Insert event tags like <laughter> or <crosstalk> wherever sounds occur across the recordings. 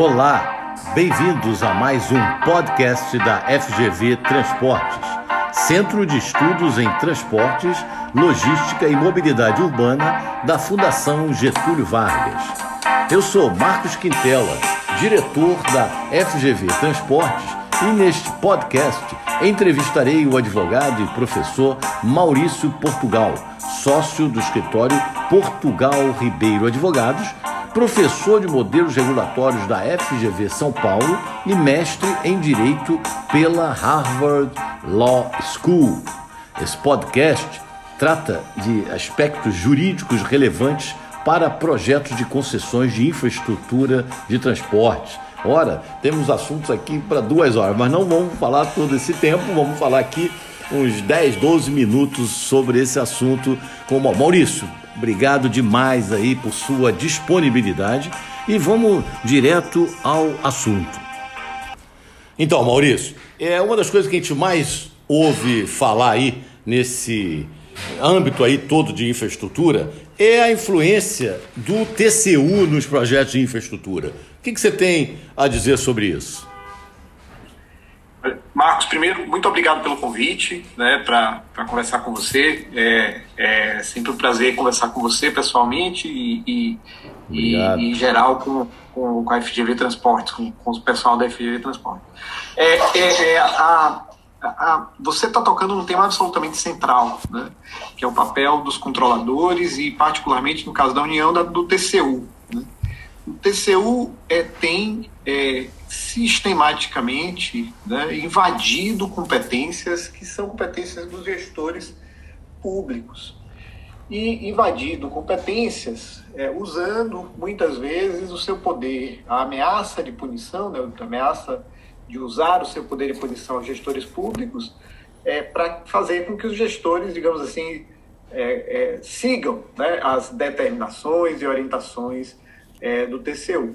Olá, bem-vindos a mais um podcast da FGV Transportes, Centro de Estudos em Transportes, Logística e Mobilidade Urbana da Fundação Getúlio Vargas. Eu sou Marcos Quintela, diretor da FGV Transportes, e neste podcast entrevistarei o advogado e professor Maurício Portugal, sócio do escritório Portugal Ribeiro Advogados professor de modelos regulatórios da FGV São Paulo e mestre em Direito pela Harvard Law School. Esse podcast trata de aspectos jurídicos relevantes para projetos de concessões de infraestrutura de transporte. Ora, temos assuntos aqui para duas horas, mas não vamos falar todo esse tempo, vamos falar aqui uns 10, 12 minutos sobre esse assunto com o Maurício. Obrigado demais aí por sua disponibilidade e vamos direto ao assunto. Então, Maurício, é uma das coisas que a gente mais ouve falar aí nesse âmbito aí todo de infraestrutura é a influência do TCU nos projetos de infraestrutura. O que, que você tem a dizer sobre isso? Marcos, primeiro, muito obrigado pelo convite, né, para conversar com você. É, é sempre um prazer conversar com você pessoalmente e, e, e em geral com, com, com, a FGV Transportes, com, com o pessoal da FGV Transportes. É, é, é a, a, você está tocando num tema absolutamente central, né, que é o papel dos controladores e, particularmente, no caso da União, da, do TCU. TCU é, tem é, sistematicamente né, invadido competências que são competências dos gestores públicos. E invadido competências é, usando muitas vezes o seu poder, a ameaça de punição, né, a ameaça de usar o seu poder de punição aos gestores públicos é, para fazer com que os gestores, digamos assim, é, é, sigam né, as determinações e orientações é, do TCU.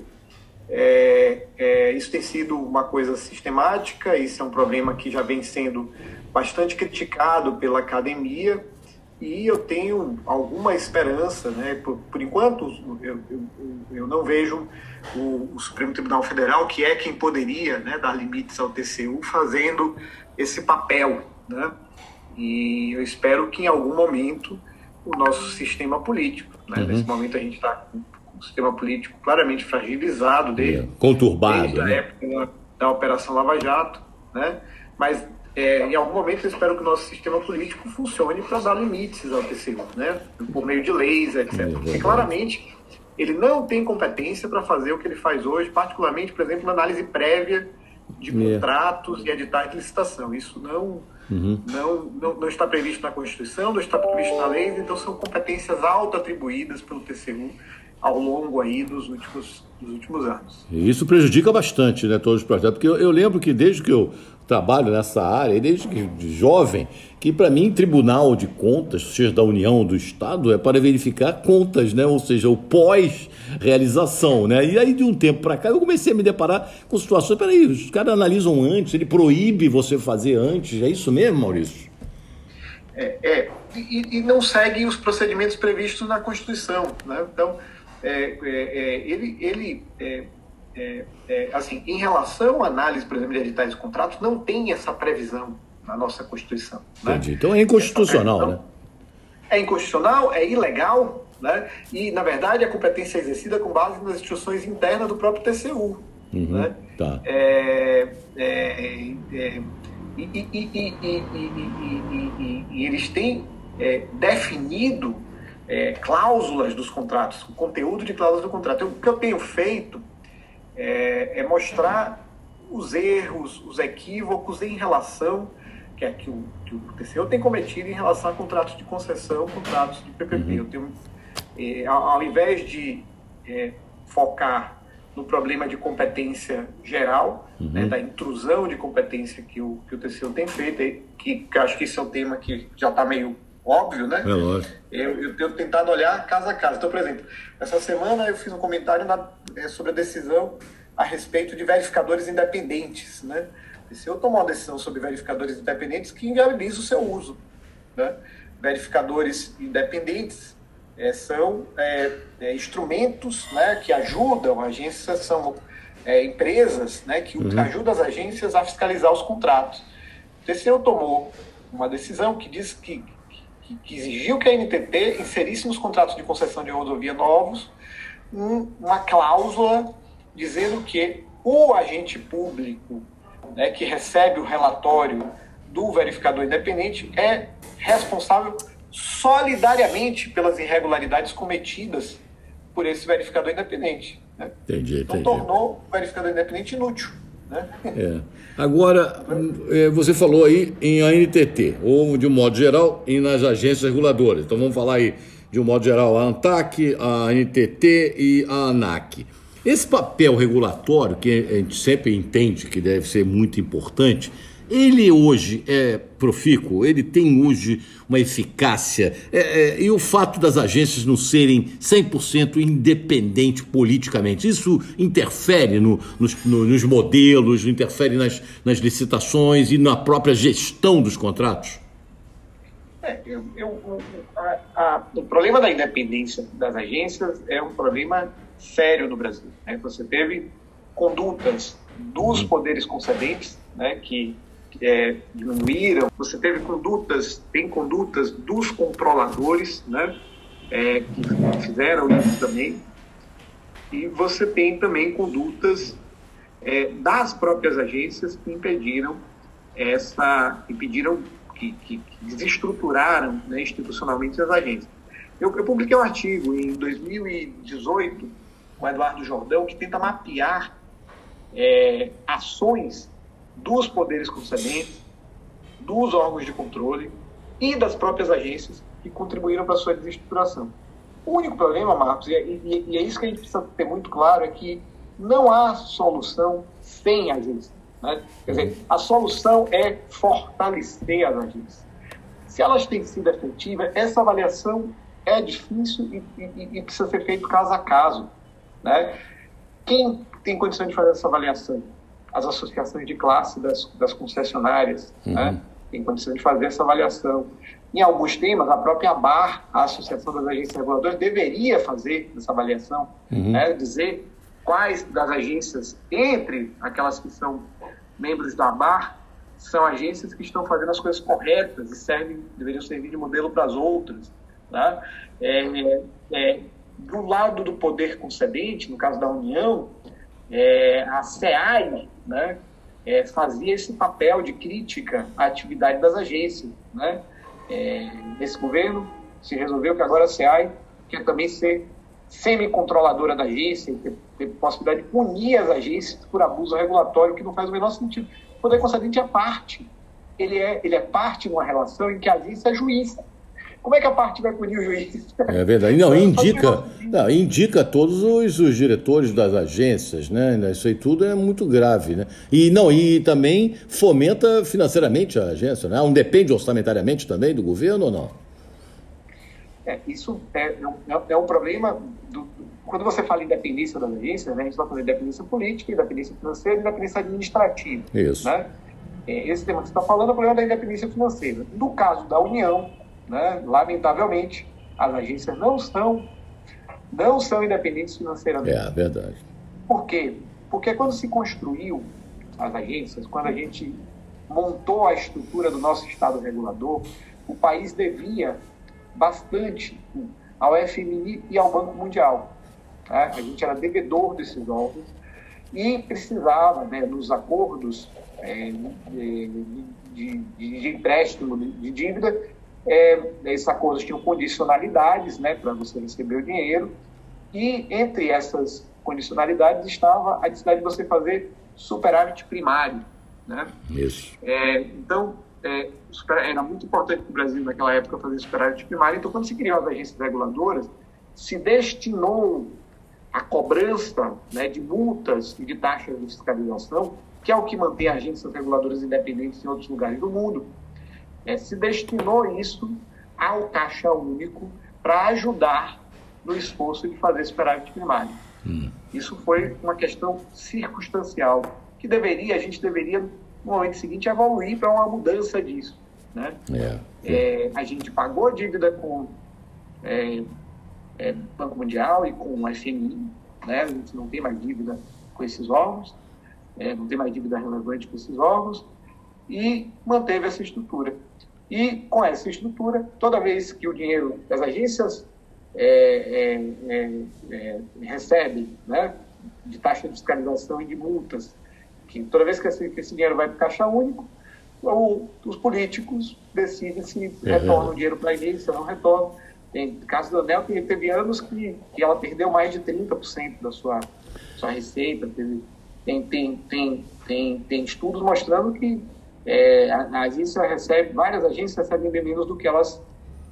É, é, isso tem sido uma coisa sistemática, isso é um problema que já vem sendo bastante criticado pela academia e eu tenho alguma esperança, né? por, por enquanto eu, eu, eu, não vejo o, o, Supremo Tribunal Federal, que é quem poderia né, dar limites ao TCU, fazendo esse papel. Né? E eu espero que em algum momento o nosso sistema político, né? uhum. nesse momento a gente está um sistema político claramente fragilizado é, conturbado, desde a né? época da Operação Lava Jato, né? Mas é, em algum momento eu espero que o nosso sistema político funcione para dar limites ao TCU, né? Por meio de leis, etc. É, Porque claramente ele não tem competência para fazer o que ele faz hoje, particularmente, por exemplo, na análise prévia de é. contratos e editais de licitação. Isso não, uhum. não, não, não, está previsto na Constituição, não está previsto na lei, então são competências auto-atribuídas pelo TCU ao longo aí dos últimos, dos últimos anos. E isso prejudica bastante né, todos os projetos, porque eu, eu lembro que desde que eu trabalho nessa área, desde que de jovem, que para mim Tribunal de Contas, seja da União do Estado, é para verificar contas, né? ou seja, o pós-realização. Né? E aí de um tempo para cá eu comecei a me deparar com situações, peraí, os caras analisam antes, ele proíbe você fazer antes, é isso mesmo, Maurício? É, é e, e não segue os procedimentos previstos na Constituição. Né? Então, é, é, é, ele, ele é, é, assim, em relação à análise, por exemplo, de editais de contratos, não tem essa previsão na nossa Constituição. Né? Entendi. Então é inconstitucional, né? É inconstitucional, é ilegal, né? E, na verdade, a competência é exercida com base nas instruções internas do próprio TCU. Uhum, né? tá. é, é, é e, e, e, e, eles têm definido é, cláusulas dos contratos, o conteúdo de cláusulas do contrato. o que eu tenho feito é, é, mostrar os erros, os equívocos em relação que, é, que, o, que o TCU tem cometido em relação a contratos de concessão, contratos de PPP. Uhum. Eu tenho, é, ao, ao, invés de é, focar no problema de competência geral, uhum. né, da intrusão de competência que o, que o TCU tem feito, que, que acho que isso é um tema que já está meio óbvio, né? É lógico. Eu, eu tenho tentado olhar casa a casa. Então, por exemplo, essa semana eu fiz um comentário na, é, sobre a decisão a respeito de verificadores independentes, né? Se eu tomar uma decisão sobre verificadores independentes que inviabiliza o seu uso, né? Verificadores independentes é, são é, é, instrumentos né, que ajudam, agências são é, empresas né, que uhum. ajudam as agências a fiscalizar os contratos. O TCU tomou uma decisão que diz que, que, exigiu que a NTT inserisse nos contratos de concessão de rodovia novos um, uma cláusula dizendo que o agente público né, que recebe o relatório do verificador independente é responsável solidariamente pelas irregularidades cometidas por esse verificador independente. Né? Entendi, então, entendi. tornou o verificador independente inútil. Né? É. Agora, é, você falou aí em ANTT, ou de um modo geral, e nas agências reguladoras. Então vamos falar aí de um modo geral a ANTAC, a ANTT e a ANAC. Esse papel regulatório, que a gente sempre entende que deve ser muito importante, ele hoje é profícuo, ele tem hoje uma eficácia. É, é, e o fato das agências não serem 100% independentes politicamente, isso interfere no, nos, no, nos, modelos, interfere nas, nas, licitações e na própria gestão dos contratos? É, eu, eu, a, a, o problema da independência das agências é um problema sério no Brasil. Né? Você teve condutas dos poderes concedentes né, que é, diminuíram. Você teve condutas, tem condutas dos controladores, né, é, que fizeram isso também. E você tem também condutas é, das próprias agências que impediram essa, impediram que, que, que desestruturaram né, institucionalmente as agências. Eu, eu publiquei um artigo em 2018 com Eduardo Jordão que tenta mapear é, ações dos poderes concedentes, dos órgãos de controle e das próprias agências que contribuíram para a sua desestruturação. O único problema, Marcos, e, e, e, é isso que a gente precisa ter muito claro, é que não há solução sem agência. Né? Quer dizer, a solução é fortalecer as agências. Se elas têm sido efetivas, essa avaliação é difícil e, e, e precisa ser feito caso a caso. Né? Quem tem condição de fazer essa avaliação? As associações de classe das, das concessionárias, uhum. né? tem condição de fazer essa avaliação. Em alguns temas, a própria ABAR, a Associação das Agências Reguladoras, deveria fazer essa avaliação, uhum. né? dizer quais das agências, entre aquelas que são membros da ABAR, são agências que estão fazendo as coisas corretas e servem, deveriam servir de modelo para as outras. Tá? É, é, do lado do poder concedente, no caso da União, é, a SEAI né, é, fazia esse papel de crítica à atividade das agências. Né? É, nesse governo se resolveu que agora a SEAI quer também ser semi-controladora da agência, ter, ter possibilidade de punir as agências por abuso regulatório, que não faz o menor sentido. O poder concedente é parte. Ele é, ele é parte de uma relação em que a agência é juiz. Como é que a parte vai punir o juiz? É verdade. Não, indica, não, indica todos os, os, diretores das agências, né? Isso aí tudo é muito grave, né? E não, e também fomenta financeiramente a agência, né? Não depende orçamentariamente também do governo ou não? É, isso é, é, é, um problema do, quando você fala em independência das agências, né, a gente está falando de independência política, independência financeira e independência administrativa. Isso. Né? É, esse tema que você está falando é o problema da independência financeira. No caso da União, né? Lamentavelmente, as agências não são, não são independentes financeiramente. É, verdade. Por quê? Porque quando se construiu as agências, quando a gente montou a estrutura do nosso Estado regulador, o país devia bastante ao FMI e ao Banco Mundial. Tá? A gente era devedor desses órgãos e precisava, né, nos acordos é, de, de, de empréstimo de dívida, é, esses acordos tinham condicionalidades né, para você receber o dinheiro, e entre essas condicionalidades estava a necessidade de você fazer superávit primário. Né? Isso. É, então, é, era muito importante para o Brasil naquela época fazer superávit primário, então quando se criou as agências reguladoras, se destinou a cobrança né, de multas e de taxas de fiscalização, que é o que mantém agências reguladoras independentes em outros lugares do mundo, é, se destinou isso ao Caixa Único para ajudar no esforço de fazer superávit primário. Hum. Isso foi uma questão circunstancial que deveria, a gente deveria, no momento seguinte, evoluir para uma mudança disso. Né? É, é. a gente pagou a dívida com é, é Banco Mundial e com o FMI, né? a gente não tem mais dívida com esses órgãos, é, não tem mais dívida relevante com esses órgãos, e manteve essa estrutura. E com essa estrutura, toda vez que o dinheiro das agências é, é, é, recebe né, de taxa de fiscalização e de multas, que toda vez que esse, que esse dinheiro vai para o caixa único, ou os políticos decidem se retornam o dinheiro para a agência ou não retornam. Tem caso da ANEL, que teve anos que, que ela perdeu mais de 30% da sua, sua receita. Teve, tem, tem, tem, tem, tem estudos mostrando que é, a, a, agência recebe, várias agências recebem bem menos do que elas,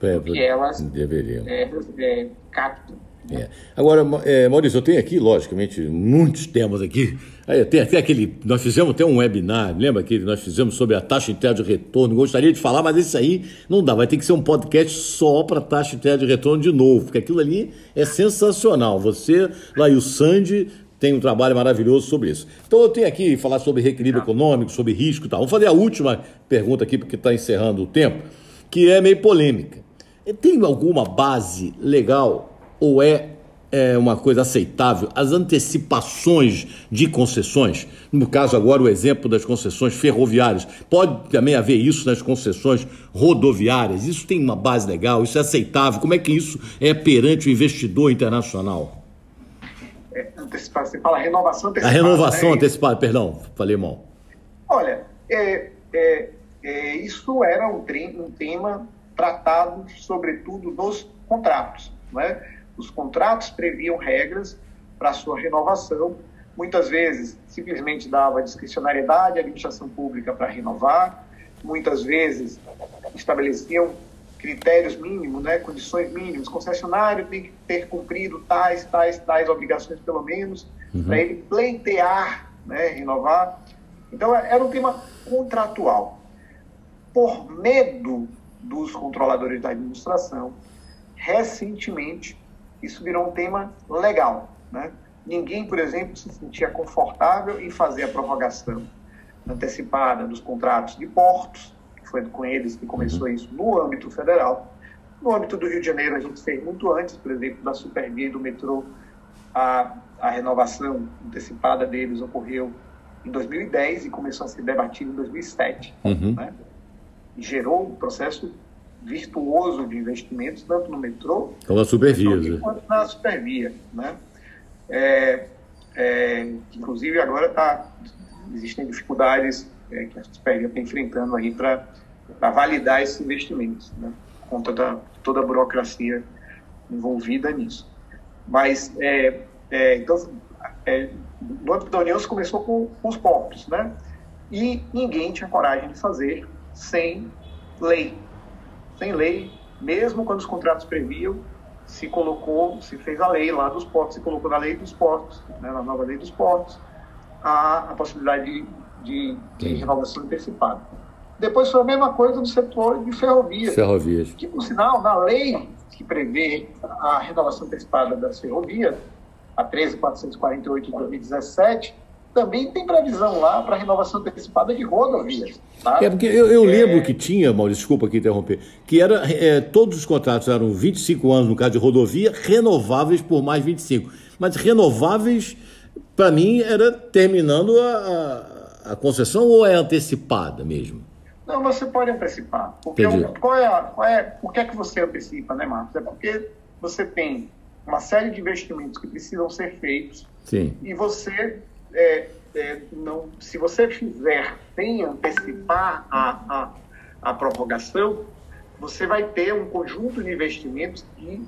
é, do que elas deveriam. É, é, captam. É. Agora, é, Maurício, eu tenho aqui, logicamente, muitos temas aqui. Aí, tem até aquele. Nós fizemos até um webinar, lembra que nós fizemos sobre a taxa interna de retorno? Gostaria de falar, mas isso aí não dá. Vai ter que ser um podcast só para taxa interna de retorno de novo, porque aquilo ali é sensacional. Você, lá e o Sandy, tem um trabalho maravilhoso sobre isso. Então eu tenho aqui falar sobre reequilíbrio econômico, sobre risco e tal. Vamos fazer a última pergunta aqui, porque está encerrando o tempo, que é meio polêmica. Tem alguma base legal ou é, é uma coisa aceitável as antecipações de concessões? No caso agora o exemplo das concessões ferroviárias. Pode também haver isso nas concessões rodoviárias? Isso tem uma base legal? Isso é aceitável? Como é que isso é perante o investidor internacional? É, antecipação, você fala renovação antecipada. A renovação né? antecipada, perdão, falei mal. Olha, é, é, é, isso era um, um tema tratado, sobretudo, nos contratos. Né? Os contratos previam regras para sua renovação. Muitas vezes, simplesmente dava discricionariedade à administração pública para renovar. Muitas vezes, estabeleciam critérios mínimos, né, condições mínimas. O concessionário tem que ter cumprido tais, tais, tais obrigações, pelo menos, uhum. para ele pleitear, né, renovar. Então, era um tema contratual. Por medo dos controladores da administração, recentemente isso virou um tema legal. Né? Ninguém, por exemplo, se sentia confortável em fazer a prorrogação antecipada dos contratos de portos, foi com eles que começou isso no âmbito federal. No âmbito do Rio de Janeiro, a gente fez muito antes, por exemplo, da Supervia e do metrô, a, a renovação antecipada deles ocorreu em 2010 e começou a ser debatida em 2007. Uhum. Né? E gerou um processo virtuoso de investimentos, tanto no metrô como na supervia, quanto na supervia. Né? É, é, inclusive, agora tá, existem dificuldades é, que a supervia está enfrentando aí para validar esses investimentos, né? por conta da toda a burocracia envolvida nisso. Mas, é, é, então, é, no âmbito da União, se começou com, com os portos, né? E ninguém tinha coragem de fazer sem lei, sem lei, mesmo quando os contratos previam, se colocou, se fez a lei lá dos portos, se colocou na lei dos portos, né, na nova lei dos portos, a, a possibilidade de, de, de renovação antecipada. Depois foi a mesma coisa no setor de ferrovias. Ferrovias. Que, por sinal, na lei que prevê a renovação antecipada das ferrovias, a 13.448 de 2017, também tem previsão lá para renovação antecipada de rodovias. Tá? É porque eu, eu lembro é... que tinha, Maurício, desculpa aqui interromper, que era, é, todos os contratos eram 25 anos no caso de rodovia, renováveis por mais 25. Mas renováveis, para mim, era terminando a, a, concessão ou é antecipada mesmo? Não, você pode antecipar. Porque qual é, qual é, por que, é que você antecipa, né, Marcos? É porque você tem uma série de investimentos que precisam ser feitos Sim. e você é, é, não, se você fizer sem antecipar a, a, a prorrogação, você vai ter um conjunto de investimentos que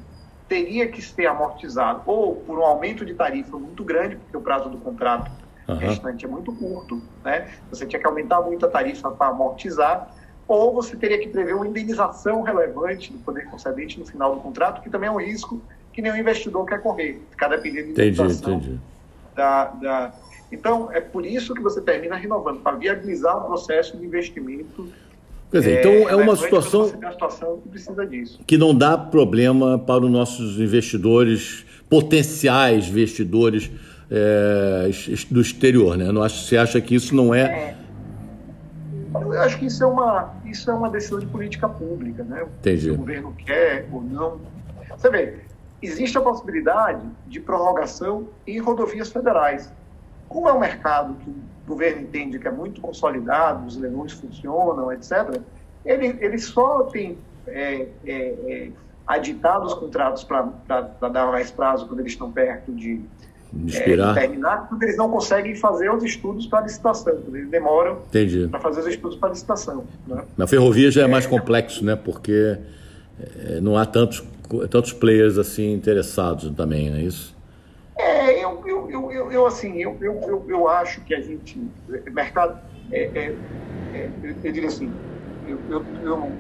teria que ser amortizado ou por um aumento de tarifa muito grande, porque o prazo do contrato uhum. restante é muito curto, né? Você tinha que aumentar muito a tarifa para amortizar, ou você teria que prever uma indenização relevante do poder concedente no final do contrato, que também é um risco que nenhum investidor quer correr, ficar dependendo de indenização da, da, então, é por isso que você termina renovando, para viabilizar o processo de investimento. Quer dizer, então é, então é uma situação, uma situação que precisa disso. Que não dá problema para os nossos investidores, potenciais investidores é, do exterior, né? Você acha que isso não é... é... Eu acho que isso é uma, isso é uma decisão de política pública, né? Entendi. Se o governo quer ou não. Você vê, existe a possibilidade de prorrogação em rodovias federais. como é um mercado que o governo entende que é muito consolidado, os leilões funcionam, etc., ele, ele só tem é, é, é, aditado os contratos para dar mais prazo quando eles estão perto de, é, terminar, porque eles não conseguem fazer os estudos para licitação, eles demoram para fazer os estudos para licitação. Né? Na ferrovia já é, mais complexo, né? porque é, não há tantos, tantos players assim interessados também, não é isso? É, eu, eu, eu, eu, assim, eu, eu, eu, eu acho que a gente, mercado, é, é, é, eu diria assim, eu, eu, eu,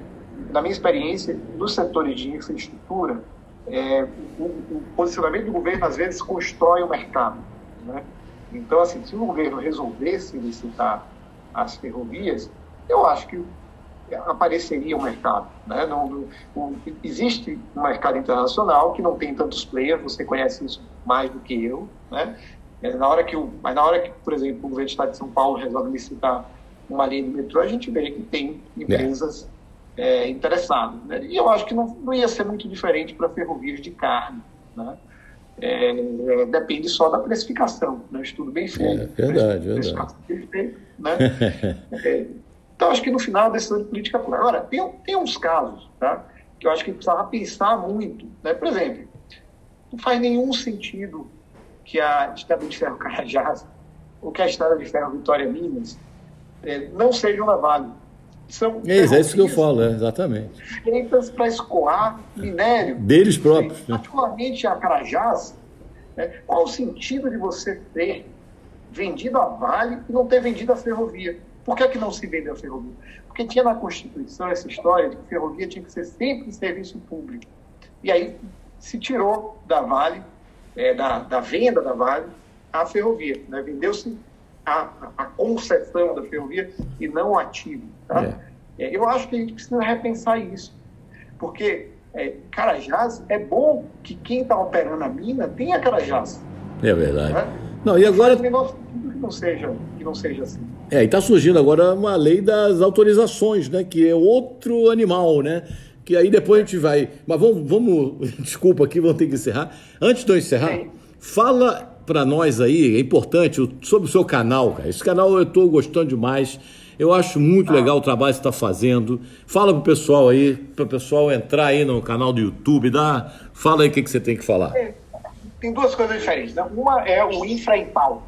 na minha experiência, nos setores de infraestrutura, é, o, o, posicionamento do governo às vezes constrói o mercado. Né? Então, assim, se o governo resolvesse licitar as ferrovias, eu acho que apareceria o um mercado. Né? Não, não, existe um mercado internacional que não tem tantos players, você conhece isso mais do que eu. Né? É, na hora que o, mas na hora que, por exemplo, o governo do Estado de São Paulo resolve licitar uma linha de metrô, a gente vê que tem empresas é. Né? E eu acho que não, não ia ser muito diferente para ferrovias de carne. Né? É, é, depende só da precificação, né? estudo bem feito. É, verdade, verdade. Bem feito, né? é, então, acho que no final a decisão de política pública. Agora, tem, tem uns casos tá, que eu acho que precisava pensar muito. Né? Por exemplo, não faz nenhum sentido que a estrada de ferro <laughs> Carajás ou que a estrada de ferro Vitória Minas é, não sejam levadas. São é, é isso que eu falo, é, exatamente. Feitas para escoar minério. Deles próprios. Né? Particularmente a Carajás. Né? Qual o sentido de você ter vendido a Vale e não ter vendido a ferrovia? Por que, que não se vendeu a ferrovia? Porque tinha na Constituição essa história de que ferrovia tinha que ser sempre serviço público. E aí se tirou da Vale, é, da, da, venda da Vale, a ferrovia. Né? Vendeu-se a, a, concessão da ferrovia e não o ativo. Tá? É. É, eu acho que a gente precisa repensar isso. Porque é, Carajás, é bom que quem está operando a mina tenha Carajás. É verdade. Né? Não, e agora. Não que não seja, que não seja assim. É, e está surgindo agora uma lei das autorizações, né? Que é outro animal, né? Que aí depois a gente vai. Mas vamos, vamos <laughs> desculpa aqui, vamos ter que encerrar. Antes de eu encerrar, Sim. fala para nós aí, é importante, sobre o seu canal, cara. Esse canal eu estou gostando demais. Eu acho muito ah. legal o trabalho que você está fazendo. Fala pro pessoal aí, para o pessoal entrar aí no canal do YouTube, dá, fala aí o que, que você tem que falar. É, tem duas coisas diferentes. Né? Uma é o Infra em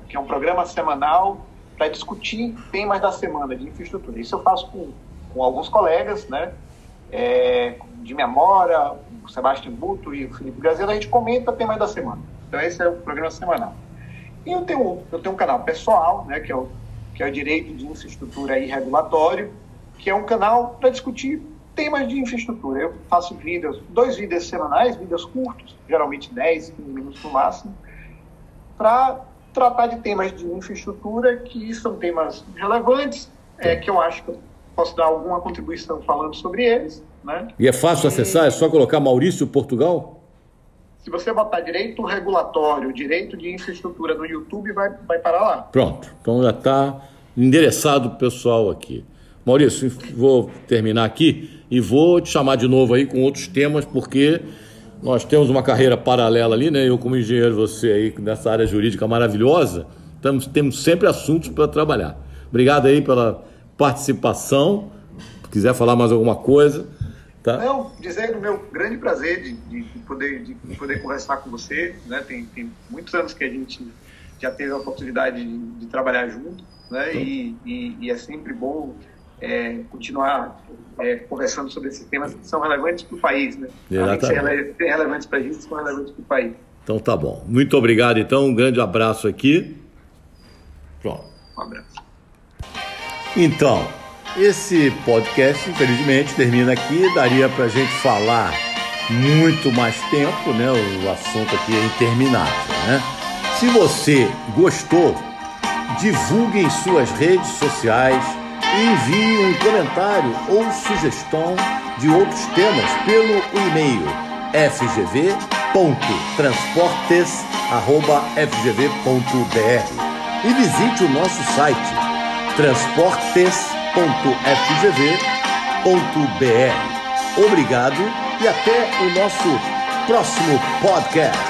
que é um programa semanal para discutir temas da semana de infraestrutura. Isso eu faço com, com alguns colegas, né? É, de memória, o Sebastião Buto e o Felipe Gazela, a gente comenta temas da semana. Então esse é o programa semanal. E eu tenho, eu tenho um canal pessoal, né, que é o, que é o Direito de Infraestrutura e Regulatório, que é um canal para discutir temas de infraestrutura. Eu faço vídeos, dois vídeos semanais, vídeos curtos, geralmente 10, 15 minutos no máximo, para tratar de temas de infraestrutura que são temas relevantes, é, que eu acho que eu posso dar alguma contribuição falando sobre eles. Né? E é fácil e... acessar? É só colocar Maurício Portugal? Se você botar direito regulatório, direito de infraestrutura no YouTube, vai, vai parar lá. Pronto. Então já está endereçado o pessoal aqui. Maurício, vou terminar aqui e vou te chamar de novo aí com outros temas, porque nós temos uma carreira paralela ali, né? Eu como engenheiro, você aí nessa área jurídica maravilhosa, temos sempre assuntos para trabalhar. Obrigado aí pela participação. Se quiser falar mais alguma coisa. Tá? Não, dizer do meu grande prazer de, de, de poder, de, poder conversar com você. Né? Tem, tem, muitos anos que a gente já teve a oportunidade de, trabalhar junto, né? E, e, e é sempre bom é, continuar é, conversando sobre esses temas que são relevantes para o país, né? Exatamente. Ser relevantes para a gente, são relevantes para o país. Então tá bom. Muito obrigado, então. Um grande abraço aqui. Pronto. Um abraço. Então, esse podcast, infelizmente, termina aqui. Daria para a gente falar muito mais tempo, né? O assunto aqui é interminável, né? Se você gostou, divulgue em suas redes sociais envie um comentário ou sugestão de outros temas pelo e-mail fgv.transportes.fgv.br e visite o nosso site transportes.fgv.br. Obrigado e até o nosso próximo podcast.